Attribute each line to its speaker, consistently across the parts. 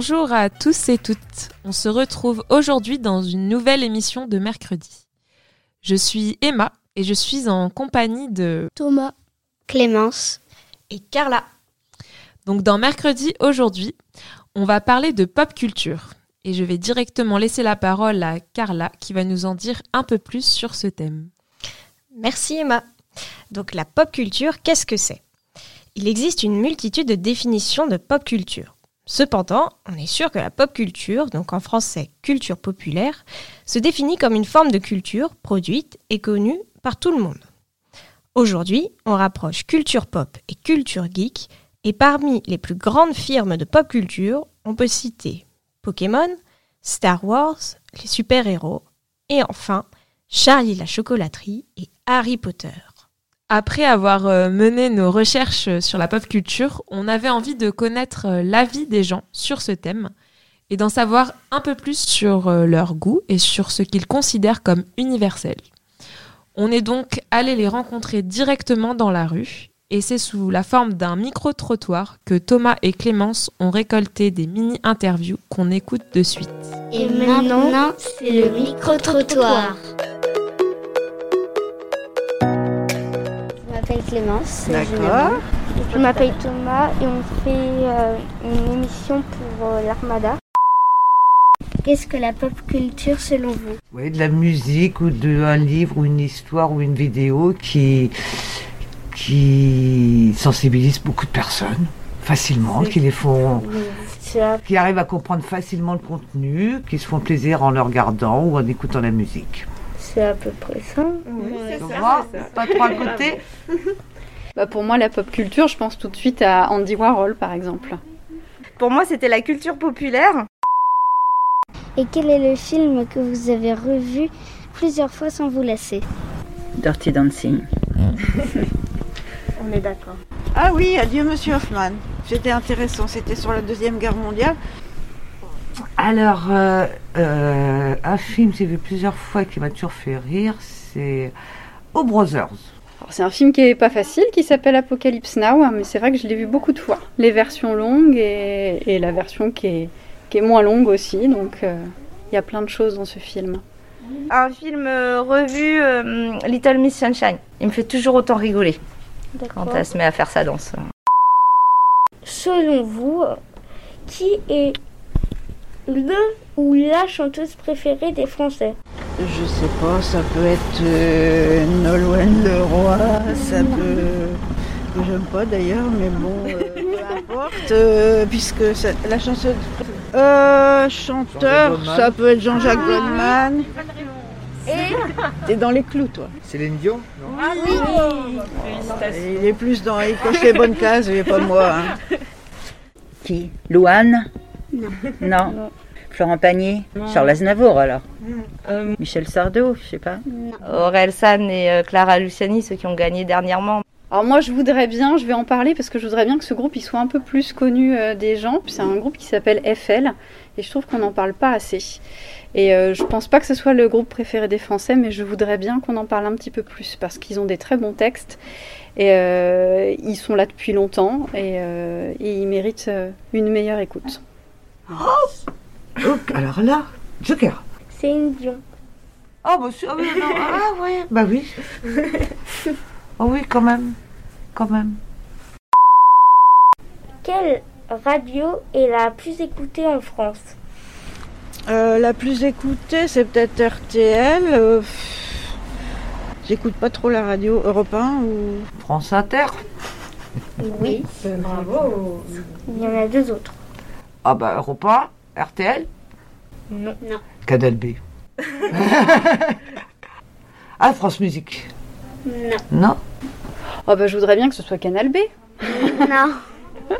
Speaker 1: Bonjour à tous et toutes. On se retrouve aujourd'hui dans une nouvelle émission de mercredi. Je suis Emma et je suis en compagnie de
Speaker 2: Thomas, Clémence
Speaker 1: et Carla. Donc dans mercredi aujourd'hui, on va parler de pop culture et je vais directement laisser la parole à Carla qui va nous en dire un peu plus sur ce thème.
Speaker 3: Merci Emma. Donc la pop culture, qu'est-ce que c'est? Il existe une multitude de définitions de pop culture. Cependant, on est sûr que la pop culture, donc en français culture populaire, se définit comme une forme de culture produite et connue par tout le monde. Aujourd'hui, on rapproche culture pop et culture geek, et parmi les plus grandes firmes de pop culture, on peut citer Pokémon, Star Wars, les super-héros, et enfin Charlie la chocolaterie et Harry Potter.
Speaker 1: Après avoir euh, mené nos recherches sur la pop culture, on avait envie de connaître euh, l'avis des gens sur ce thème et d'en savoir un peu plus sur euh, leur goût et sur ce qu'ils considèrent comme universel. On est donc allé les rencontrer directement dans la rue et c'est sous la forme d'un micro-trottoir que Thomas et Clémence ont récolté des mini-interviews qu'on écoute de suite.
Speaker 2: Et maintenant, c'est le micro-trottoir.
Speaker 4: Je m'appelle Clémence.
Speaker 5: D'accord.
Speaker 4: Je m'appelle Thomas et on fait euh, une émission pour euh, l'Armada. Qu'est-ce que la pop culture selon vous?
Speaker 5: Oui, de la musique ou de un livre ou une histoire ou une vidéo qui, qui sensibilise beaucoup de personnes facilement, qui les font, qui arrivent à comprendre facilement le contenu, qui se font plaisir en le regardant ou en écoutant la musique.
Speaker 4: C'est à peu près ça.
Speaker 5: Tu vois Pas trop à côté
Speaker 6: Bah, pour moi, la pop culture, je pense tout de suite à Andy Warhol, par exemple.
Speaker 7: Pour moi, c'était la culture populaire.
Speaker 4: Et quel est le film que vous avez revu plusieurs fois sans vous lasser?
Speaker 8: Dirty Dancing.
Speaker 4: On est d'accord.
Speaker 7: Ah oui, adieu Monsieur Hoffman. C'était intéressant, c'était sur la Deuxième Guerre mondiale.
Speaker 5: Alors, euh, euh, un film que j'ai vu plusieurs fois qui m'a toujours fait rire, c'est O Brothers.
Speaker 6: C'est un film qui est pas facile, qui s'appelle Apocalypse Now, hein, mais c'est vrai que je l'ai vu beaucoup de fois. Les versions longues et, et la version qui est, qui est moins longue aussi, donc euh, il y a plein de choses dans ce film.
Speaker 7: Un film euh, revu, euh, Little Miss Sunshine. Il me fait toujours autant rigoler quand elle se met à faire sa danse.
Speaker 4: Selon vous, qui est le ou la chanteuse préférée des Français
Speaker 9: Je sais pas, ça peut être euh, Nolwenn Leroy, ça peut. que j'aime pas d'ailleurs, mais bon, euh, peu importe, euh, puisque la chanson. Euh, chanteur, ça peut être Jean-Jacques Goldman. T'es dans les clous, toi.
Speaker 10: Céline Dion
Speaker 9: Et il est plus dans. Il coche les bonnes cases, et pas moi. hein.
Speaker 8: Qui? Louane?
Speaker 4: Non.
Speaker 8: Non. Florent Pagny Charles Aznavour alors Michel Sardou, je sais pas.
Speaker 7: Aurel San et euh, Clara Luciani, ceux qui ont gagné dernièrement.
Speaker 6: Alors moi je voudrais bien, je vais en parler parce que je voudrais bien que ce groupe il soit un peu plus connu euh, des gens. C'est un groupe qui s'appelle FL et je trouve qu'on n'en parle pas assez. Et euh, je pense pas que ce soit le groupe préféré des Français, mais je voudrais bien qu'on en parle un petit peu plus parce qu'ils ont des très bons textes et euh, ils sont là depuis longtemps et, euh, et ils méritent euh, une meilleure écoute.
Speaker 5: Oh, alors là, Joker.
Speaker 4: C'est une Dion.
Speaker 5: Oh, bah, c'est- ah oui, non, ah, ouais, bah oui. Oh oui, quand même. Quand même.
Speaker 4: Quelle radio est la plus écoutée en France?
Speaker 9: Euh, la plus écoutée, c'est peut-être RTL. euh, J'écoute pas trop la radio Europe 1 ou.
Speaker 5: France Inter.
Speaker 4: Oui.
Speaker 7: Bravo.
Speaker 4: Il y en a deux autres.
Speaker 5: Ah bah Europe 1, RTL,
Speaker 4: Non. Non.
Speaker 5: Canal B. ah, France Musique.
Speaker 4: Non.
Speaker 5: Non
Speaker 6: Oh bah je voudrais bien que ce soit Canal B.
Speaker 4: Non.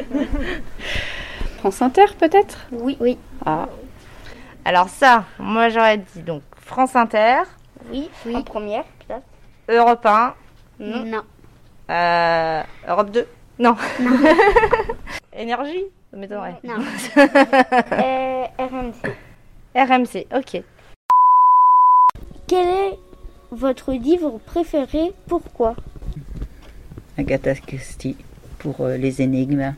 Speaker 6: France Inter peut-être?
Speaker 4: Oui. Oui.
Speaker 6: Ah.
Speaker 7: Alors ça, moi j'aurais dit donc France Inter,
Speaker 4: Oui. En première, peut-être.
Speaker 7: Europe 1,
Speaker 4: Non.
Speaker 7: euh, Europe 2. Non.
Speaker 4: Non.
Speaker 7: Énergie Ça m'étonnerait.
Speaker 4: Non. Euh, RMC.
Speaker 7: RMC, ok.
Speaker 4: Quel est votre livre préféré? Pourquoi?
Speaker 8: Agatha Christie pour euh, les énigmes.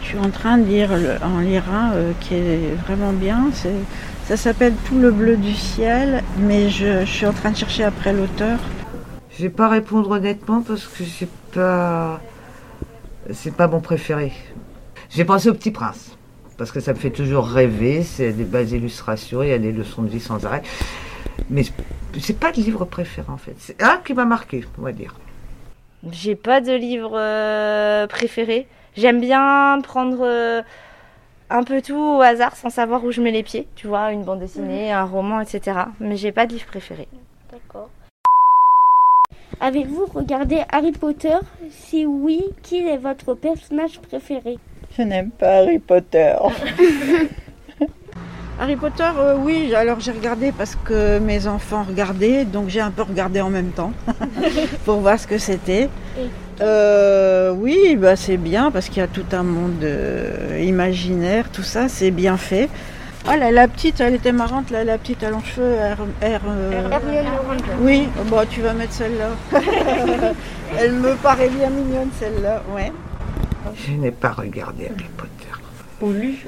Speaker 9: Je suis en train de lire le- en lire un euh, qui est vraiment bien. C'est, ça s'appelle Tout le bleu du ciel, mais je, je suis en train de chercher après l'auteur.
Speaker 5: Je vais pas répondre honnêtement parce que c'est pas. C'est pas mon préféré. J'ai pensé au Petit Prince. Parce que ça me fait toujours rêver. C'est des belles illustrations, il y a des leçons de vie sans arrêt. Mais c'est pas le livre préféré en fait. C'est un qui m'a marqué, on va dire.
Speaker 7: J'ai pas de livre euh, préféré. J'aime bien prendre euh, un peu tout au hasard sans savoir où je mets les pieds. Tu vois, une bande dessinée, un roman, etc. Mais j'ai pas de livre préféré.
Speaker 4: D'accord. Avez-vous regardé Harry Potter? Si oui, qui est votre personnage préféré?
Speaker 9: Je n'aime pas Harry Potter. Harry Potter, euh, oui, alors j'ai regardé parce que mes enfants regardaient, donc j'ai un peu regardé en même temps pour voir ce que c'était. Euh, oui, bah c'est bien parce qu'il y a tout un monde euh, imaginaire, tout ça, c'est bien fait. Ah là, la petite, elle était marrante, là, la petite à longs cheveux, R, R, euh. Oui, bah tu vas mettre celle-là. elle me paraît bien mignonne celle-là, ouais.
Speaker 5: Je n'ai pas regardé Harry Potter.
Speaker 9: Ou lu,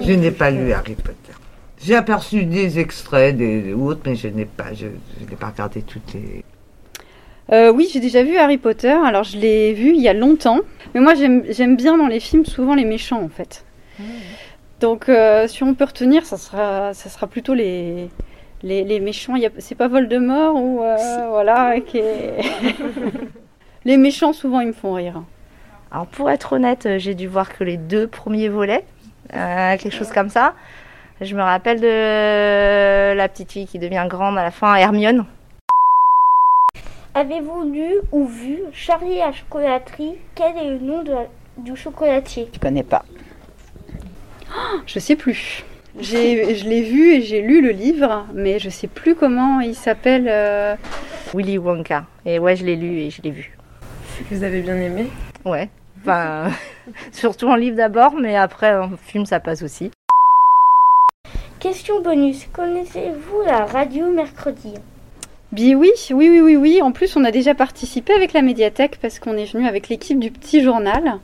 Speaker 5: Je n'ai pas lu Harry Potter. J'ai aperçu des extraits des, ou autres, mais je n'ai pas, je, je n'ai pas regardé toutes les.
Speaker 6: Euh, oui, j'ai déjà vu Harry Potter. Alors, je l'ai vu il y a longtemps. Mais moi, j'aime j'aime bien dans les films souvent les méchants, en fait. Donc, euh, si on peut retenir, ça sera, ça sera plutôt les, les, les méchants. Il y a- C'est pas Voldemort ou euh, voilà. est- les méchants, souvent, ils me font rire.
Speaker 7: Alors pour être honnête, euh, j'ai dû voir que les deux premiers volets, euh, quelque chose comme ça. Je me rappelle de la petite fille qui devient grande à la fin, Hermione.
Speaker 4: Avez-vous lu ou vu Charlie à la chocolaterie? Quel est le nom de la- du chocolatier?
Speaker 8: Je connais pas.
Speaker 6: Je sais plus. J'ai- Je l'ai vu et j'ai lu le livre, mais je sais plus comment il s'appelle. euh,
Speaker 7: Willy Wonka. Et ouais, je l'ai lu et je l'ai vu.
Speaker 1: Vous avez bien aimé?
Speaker 7: Ouais. Enfin, surtout en livre d'abord, mais après en film ça passe aussi.
Speaker 4: Question bonus. Connaissez-vous la radio mercredi?
Speaker 6: Bi oui, oui, oui, oui, oui. En plus, on a déjà participé avec la médiathèque parce qu'on est venu avec l'équipe du petit journal.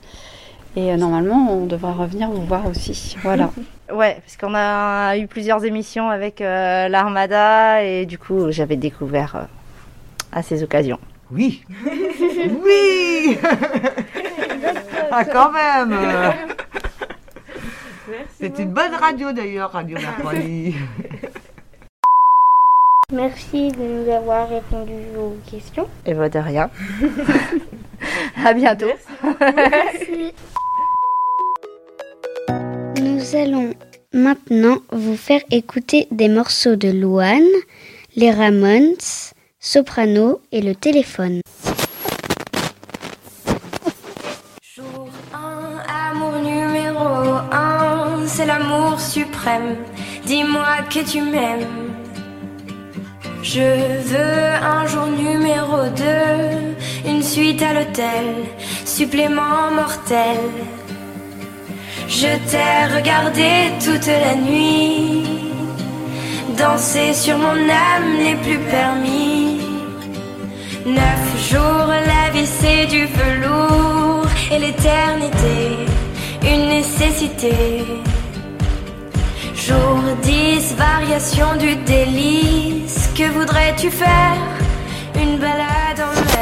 Speaker 6: Et euh, normalement, on devra revenir vous voir aussi. Voilà.
Speaker 7: Ouais, parce qu'on a eu plusieurs émissions avec euh, l'Armada et du coup j'avais découvert euh, à ces occasions.
Speaker 5: Oui. oui. ah quand même. C'est une bonne radio d'ailleurs, Radio Mercredi.
Speaker 4: Merci de nous avoir répondu aux questions.
Speaker 7: Et bah de rien. à bientôt.
Speaker 2: Nous allons maintenant vous faire écouter des morceaux de Louane, les Ramones, Soprano et le téléphone.
Speaker 10: Jour 1, amour numéro 1, c'est l'amour suprême. Dis-moi que tu m'aimes. Je veux un jour numéro 2, une suite à l'hôtel, supplément mortel. Je t'ai regardé toute la nuit, danser sur mon âme n'est plus permis. Neuf jours, la vie du velours et l'éternité, une nécessité. Jour 10, variation du délice, que voudrais-tu faire? Une balade en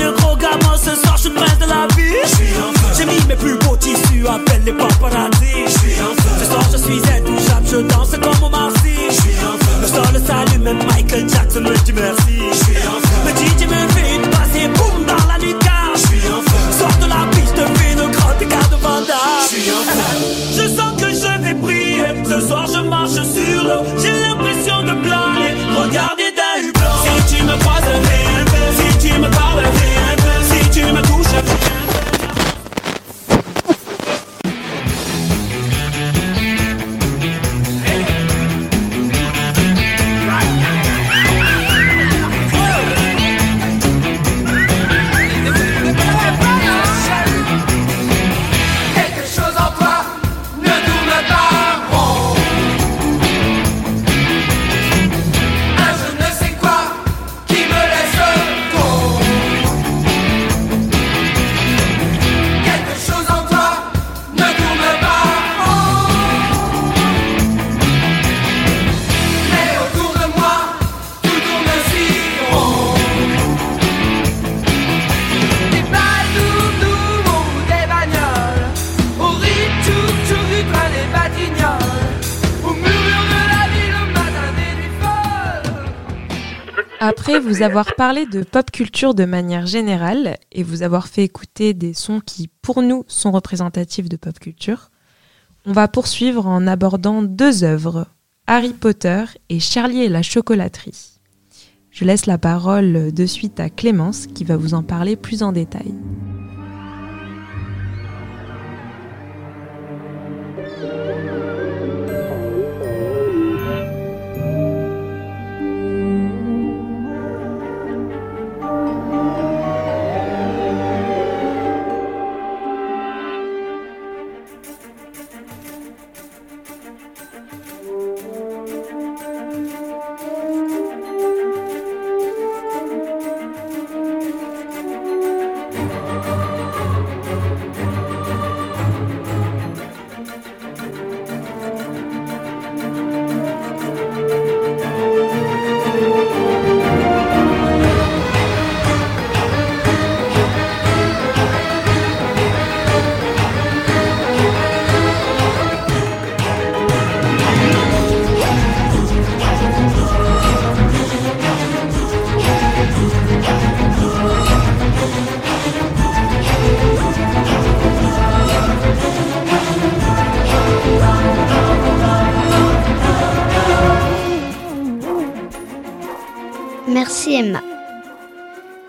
Speaker 11: Le gros gamin, ce soir je suis le prince de la vie. J'ai mis mes plus beaux tissus, appelle les paparazzi. Ce soir je suis intouchable, je danse comme Omar Sy. Le sol s'allume, même Michael Jackson me dit merci. Le DJ me fait une passe et boum dans la lucarne. Sors de la piste, fais une grotte écart de Vanda. Je sens que je vais briller. Ce soir je marche sur l'eau.
Speaker 1: Après vous avoir parlé de pop culture de manière générale et vous avoir fait écouter des sons qui, pour nous, sont représentatifs de pop culture, on va poursuivre en abordant deux œuvres, Harry Potter et Charlie et la chocolaterie. Je laisse la parole de suite à Clémence qui va vous en parler plus en détail.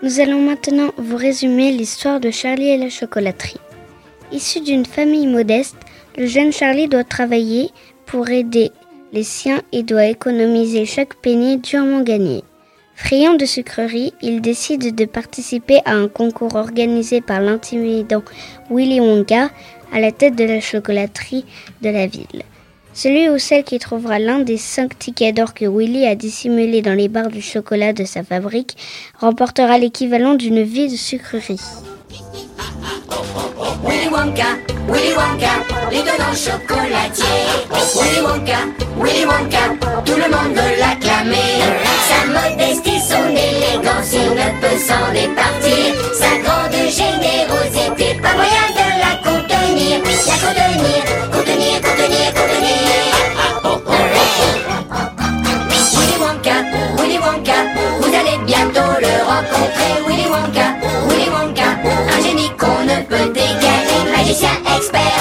Speaker 2: Nous allons maintenant vous résumer l'histoire de Charlie et la chocolaterie. Issu d'une famille modeste, le jeune Charlie doit travailler pour aider les siens et doit économiser chaque penny durement gagné. Friand de sucreries, il décide de participer à un concours organisé par l'intimidant Willy Wonka à la tête de la chocolaterie de la ville. Celui ou celle qui trouvera l'un des cinq tickets d'or que Willy a dissimulés dans les barres du chocolat de sa fabrique remportera l'équivalent d'une vie de sucrerie.
Speaker 12: Willy Wonka, Willy Wonka, l'étonnant chocolatier. Willy Wonka, Willy Wonka, tout le monde veut l'acclamer. Sa modestie, son élégance, il ne peut s'en départir. Sa grande générosité, pas moyen de la contenir. La contenir,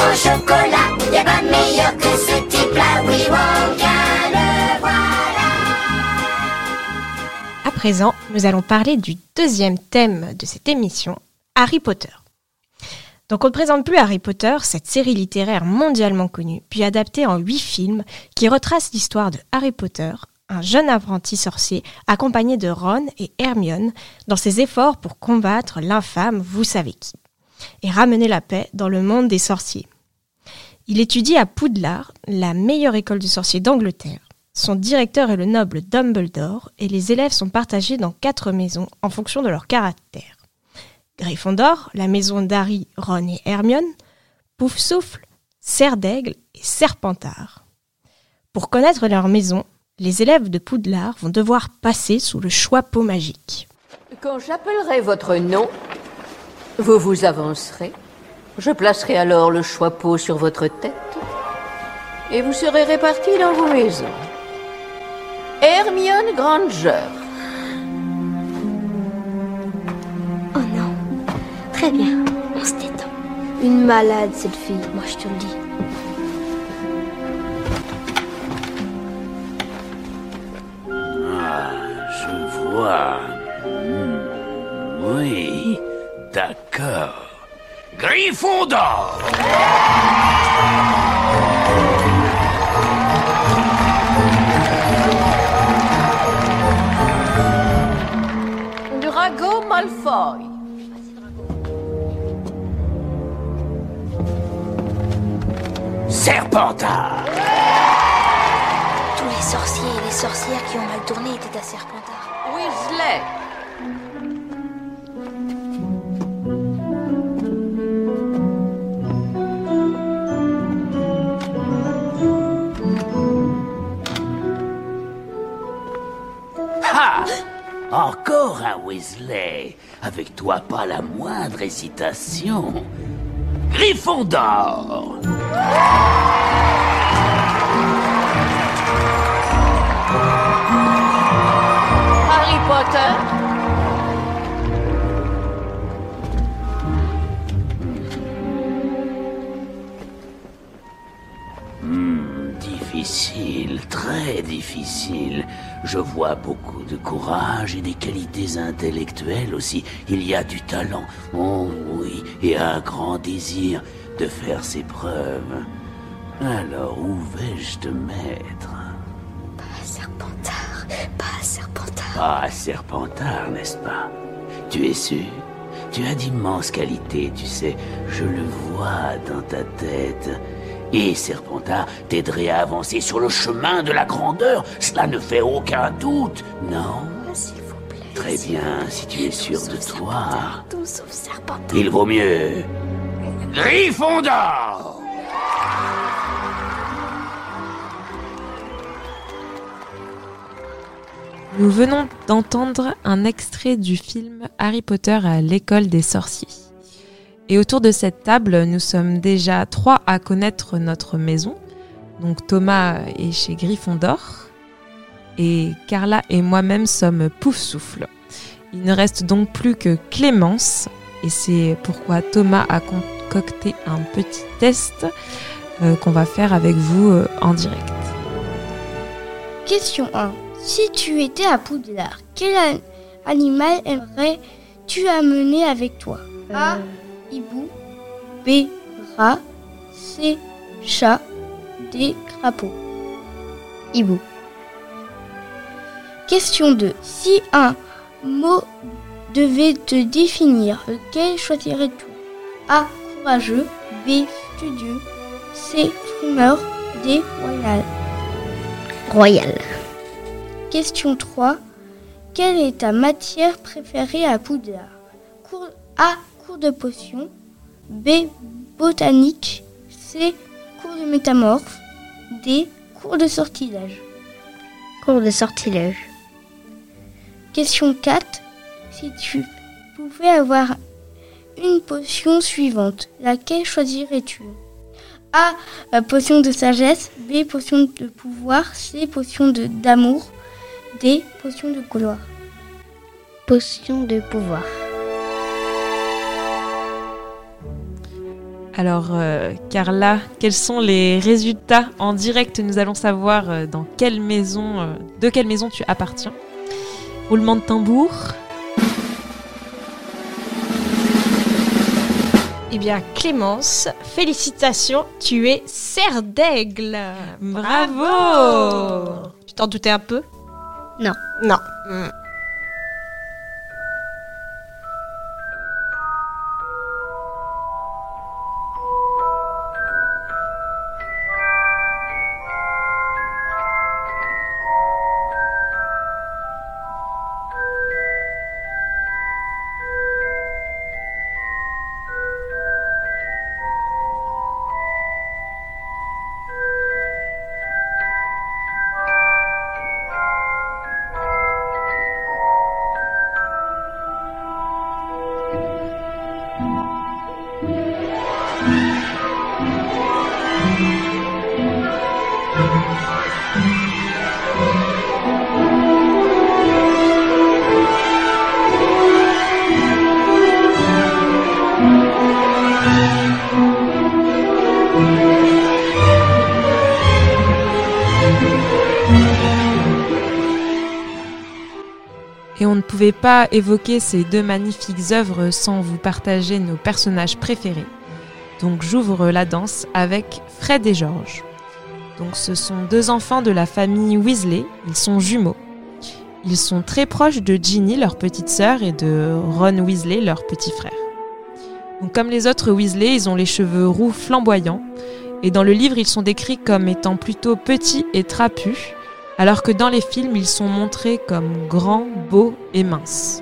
Speaker 12: en chocolat, y a pas meilleur que ce type-là. Willy Wonka, le voilà.
Speaker 3: À présent, nous allons parler du deuxième thème de cette émission, Harry Potter. Donc on ne présente plus Harry Potter, cette série littéraire mondialement connue, puis adaptée en huit films qui retrace l'histoire de Harry Potter, un jeune apprenti sorcier accompagné de Ron et Hermione dans ses efforts pour combattre l'infâme vous savez qui, et ramener la paix dans le monde des sorciers. Il étudie à Poudlard, la meilleure école de sorciers d'Angleterre. Son directeur est le noble Dumbledore et les élèves sont partagés dans quatre maisons en fonction de leur caractère. Gryffondor, la maison d'Harry, Ron et Hermione, Poufsouffle, Serre d'Aigle et Serpentard. Pour connaître leur maison, les élèves de Poudlard vont devoir passer sous le choix-peau magique.
Speaker 13: Quand j'appellerai votre nom, vous vous avancerez. Je placerai alors le choix-peau sur votre tête. Et vous serez répartis dans vos maisons. Hermione Granger.
Speaker 14: Oh non. Très bien, on se détend. Une malade, cette fille, moi je te le dis.
Speaker 15: Ah, je vois. Hmm, Oui, d'accord. Gryffondor
Speaker 13: Drago Malfoy.
Speaker 15: Serpentard
Speaker 14: Tous les sorciers et les sorcières qui ont mal tourné étaient à Serpentard.
Speaker 13: Weasley.
Speaker 15: Encore un Weasley Avec toi pas la moindre hésitation. Gryffondor
Speaker 13: Harry Potter.
Speaker 15: Hmm, difficile, très difficile. Je vois beaucoup de courage et des qualités intellectuelles aussi. Il y a du talent, oh oui, et un grand désir de faire ses preuves. Alors où vais-je te mettre?
Speaker 14: Pas Serpentard, pas Serpentard.
Speaker 15: Pas Serpentard, n'est-ce pas? Tu es sûr? Tu as d'immenses qualités, tu sais. Je le vois dans ta tête. Et Serpentard t'aiderait à avancer sur le chemin de la grandeur. Cela ne fait aucun doute, non?
Speaker 14: S'il vous plaît.
Speaker 15: Très bien, si tu es sûr de toi.
Speaker 14: Tout sauf Serpentard.
Speaker 15: Il vaut mieux. Gryffondor
Speaker 1: Nous venons d'entendre un extrait du film Harry Potter à l'école des sorciers. Et autour de cette table, nous sommes déjà trois à connaître notre maison. Donc Thomas est chez Gryffondor et Carla et moi-même sommes Poufsouffle. Il ne reste donc plus que Clémence et c'est pourquoi Thomas a concocté un petit test euh, qu'on va faire avec vous euh, en direct.
Speaker 4: Question 1. Si tu étais à Poudlard, quel an- animal aimerais-tu amener avec toi? A. Hibou. B. Rat. C. Chat. D. Crapaud. Hibou. Question 2. Si un mot devait te définir, lequel choisirais-tu? A. Courageux. B. Studieux. C. Fumeur. D. Royal. Royal. Question 3. Quelle est ta matière préférée à Poudlard? A. De potion. B. Botanique. C. Cours de métamorphe. D. Cours de sortilège. Cours de sortilège. Question 4. Si tu pouvais avoir une potion suivante, laquelle choisirais-tu? A. Potion de sagesse. B. Potion de pouvoir. C. Potion de d'amour. D. Potion de couloir. Potion de pouvoir.
Speaker 1: Alors, euh, Carla, quels sont les résultats en direct Nous allons savoir euh, dans quelle maison, euh, de quelle maison tu appartiens. Roulement de tambour.
Speaker 3: Eh bien, Clémence, félicitations, tu es serre d'aigle.
Speaker 1: Bravo
Speaker 3: Tu t'en doutais un peu?
Speaker 4: Non.
Speaker 3: Non. Hmm.
Speaker 1: Pas évoquer ces deux magnifiques œuvres sans vous partager nos personnages préférés. Donc j'ouvre la danse avec Fred et George. Donc ce sont deux enfants de la famille Weasley, ils sont jumeaux. Ils sont très proches de Ginny, leur petite sœur, et de Ron Weasley, leur petit frère. Donc, comme les autres Weasley, ils ont les cheveux roux flamboyants, et dans le livre, ils sont décrits comme étant plutôt petits et trapus, alors que dans les films, ils sont montrés comme grands, beaux et minces.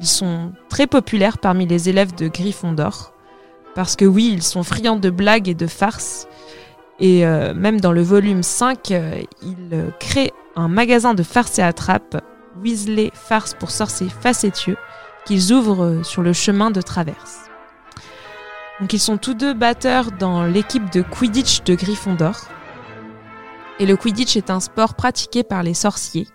Speaker 1: Ils sont très populaires parmi les élèves de Gryffondor, parce que oui, ils sont friands de blagues et de farces, et euh, même dans le volume 5, euh, ils euh, créent un magasin de farces et attrapes, Weasley Farce pour sorciers facétieux, qu'ils ouvrent sur le chemin de traverse. Donc ils sont tous deux batteurs dans l'équipe de Quidditch de Gryffondor. Et le Quidditch est un sport pratiqué par les sorciers.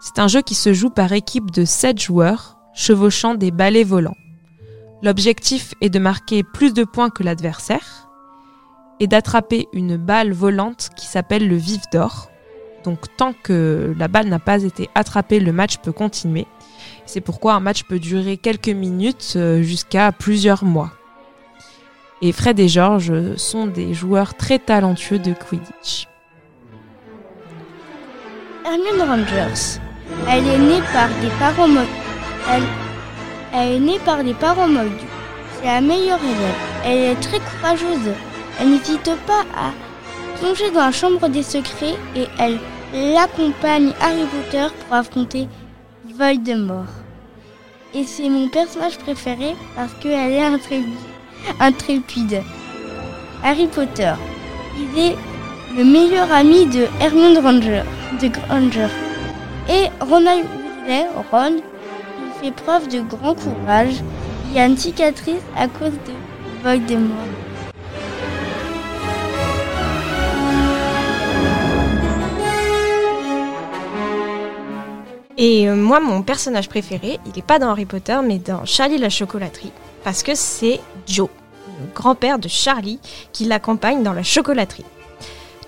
Speaker 1: C'est un jeu qui se joue par équipe de 7 joueurs, chevauchant des balais volants. L'objectif est de marquer plus de points que l'adversaire et d'attraper une balle volante qui s'appelle le vif d'or. Donc tant que la balle n'a pas été attrapée, le match peut continuer. C'est pourquoi un match peut durer quelques minutes euh, jusqu'à plusieurs mois. Et Fred et George sont des joueurs très talentueux de Quidditch.
Speaker 4: Hermione Rangers. Elle est née par des parents mo- elle, est née par des parents moldus. C'est la meilleure élève. Elle est très courageuse. Elle n'hésite pas à plonger dans la chambre des secrets et elle l'accompagne Harry Potter pour affronter Voldemort. Et c'est mon personnage préféré parce qu'elle est intrépide. Harry Potter. Il est le meilleur ami de Hermione Granger, de Granger. Et Ronald Weasley, Ron, il fait preuve de grand courage. Il a une cicatrice à cause de Voldemort.
Speaker 3: Et euh, moi, mon personnage préféré, il n'est pas dans Harry Potter, mais dans Charlie la chocolaterie, parce que c'est Joe, le grand-père de Charlie, qui l'accompagne dans la chocolaterie.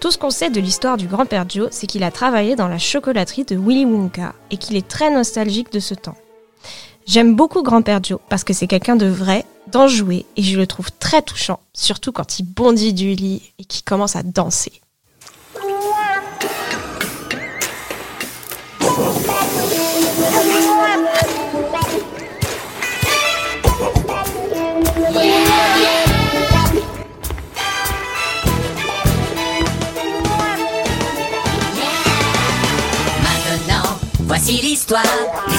Speaker 3: Tout ce qu'on sait de l'histoire du grand-père Joe, c'est qu'il a travaillé dans la chocolaterie de Willy Wonka et qu'il est très nostalgique de ce temps. J'aime beaucoup grand-père Joe parce que c'est quelqu'un de vrai, d'enjoué, et je le trouve très touchant, surtout quand il bondit du lit et qu'il commence à danser.
Speaker 12: 玩。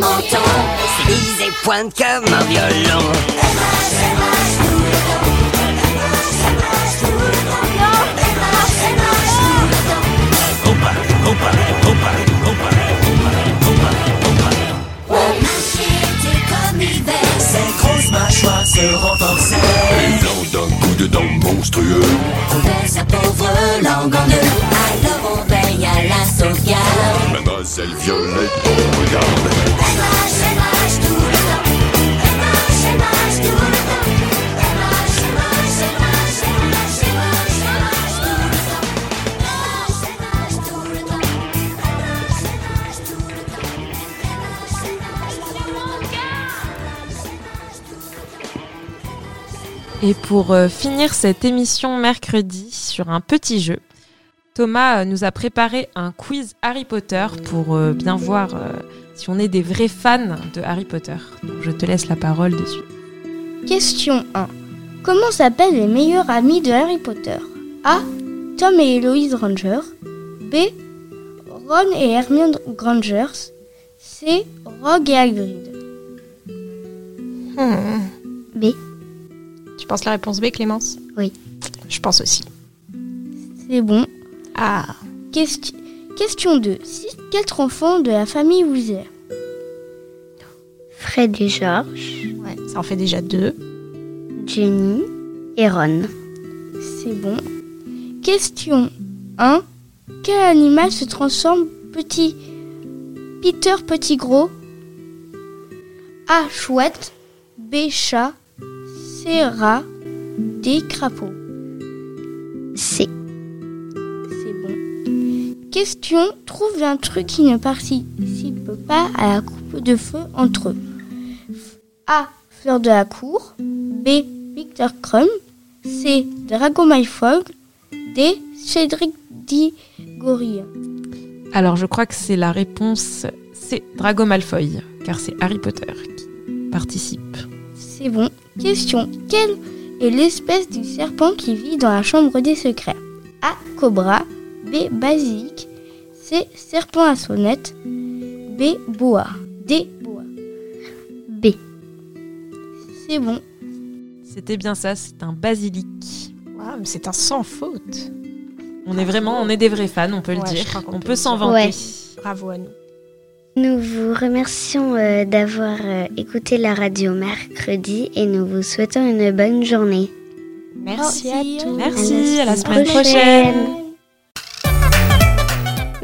Speaker 12: Tout le temps. Marcher était comme l'hiver.
Speaker 11: Ses grosses mâchoires se renforçaient.
Speaker 16: D'un coup de dent monstrueux.
Speaker 12: Coupait sa pauvre langue en deux. Alors on veille à la sauvegarde.
Speaker 16: Mademoiselle Violette, on regarde.
Speaker 12: Elle marche, elle marche tout le temps. Elle marche, elle marche tout le temps. Elle marche, elle marche, elle marche, elle marche, elle marche, elle marche tout le temps. Elle marche, elle marche tout le temps. Elle marche, elle marche tout le temps. Elle marche, elle marche tout le temps.
Speaker 1: Et pour euh, finir cette émission mercredi sur un petit jeu, Thomas euh, nous a préparé un quiz Harry Potter pour euh, bien voir euh, si on est des vrais fans de Harry Potter. Donc je te laisse la parole dessus.
Speaker 4: Question 1. Comment s'appellent les meilleurs amis de Harry Potter? A. Tom et Héloïse Granger. B. Ron et Hermione Grangers. C. Rogue et Hagrid.
Speaker 3: Hmm.
Speaker 4: B.
Speaker 3: Tu penses la réponse B, Clémence?
Speaker 4: Oui.
Speaker 3: Je pense aussi.
Speaker 4: C'est bon.
Speaker 3: Ah.
Speaker 4: Question, question 2. Cite quatre enfants de la famille Weasley.
Speaker 2: Fred et George,
Speaker 3: Ouais, ça en fait déjà deux.
Speaker 2: Jenny et Ron.
Speaker 4: C'est bon. Question 1. Quel animal se transforme petit Peter petit gros? A. Chouette. B. Chat. C. Rat. D. Crapaud.
Speaker 2: C.
Speaker 4: Question. Trouve un truc qui ne participe pas à la coupe de feu entre eux. A. Fleur de la cour. B. Victor Crumb. C. Drago Malfoy. D. Cédric Diggory.
Speaker 1: Alors je crois que c'est la réponse, c'est Drago Malfoy, car c'est Harry Potter qui participe.
Speaker 4: C'est bon. Question. Quelle est l'espèce du serpent qui vit dans la chambre des secrets? A. Cobra. B. Basilic. C. Serpent à sonnette. B. Boa. D. Boa.
Speaker 2: B.
Speaker 4: C'est bon.
Speaker 1: C'était bien ça, c'est un basilic.
Speaker 3: Waouh, mais c'est un sans faute.
Speaker 1: On est vraiment, on est des vrais fans, on peut le
Speaker 3: Ouais,
Speaker 1: dire. On
Speaker 3: peut
Speaker 1: s'en vanter.
Speaker 2: Ouais.
Speaker 3: Bravo à nous.
Speaker 2: Nous vous remercions euh, d'avoir euh, écouté la radio mercredi et nous vous souhaitons une bonne journée.
Speaker 3: Merci à tous.
Speaker 1: Merci, à la semaine
Speaker 2: prochaine.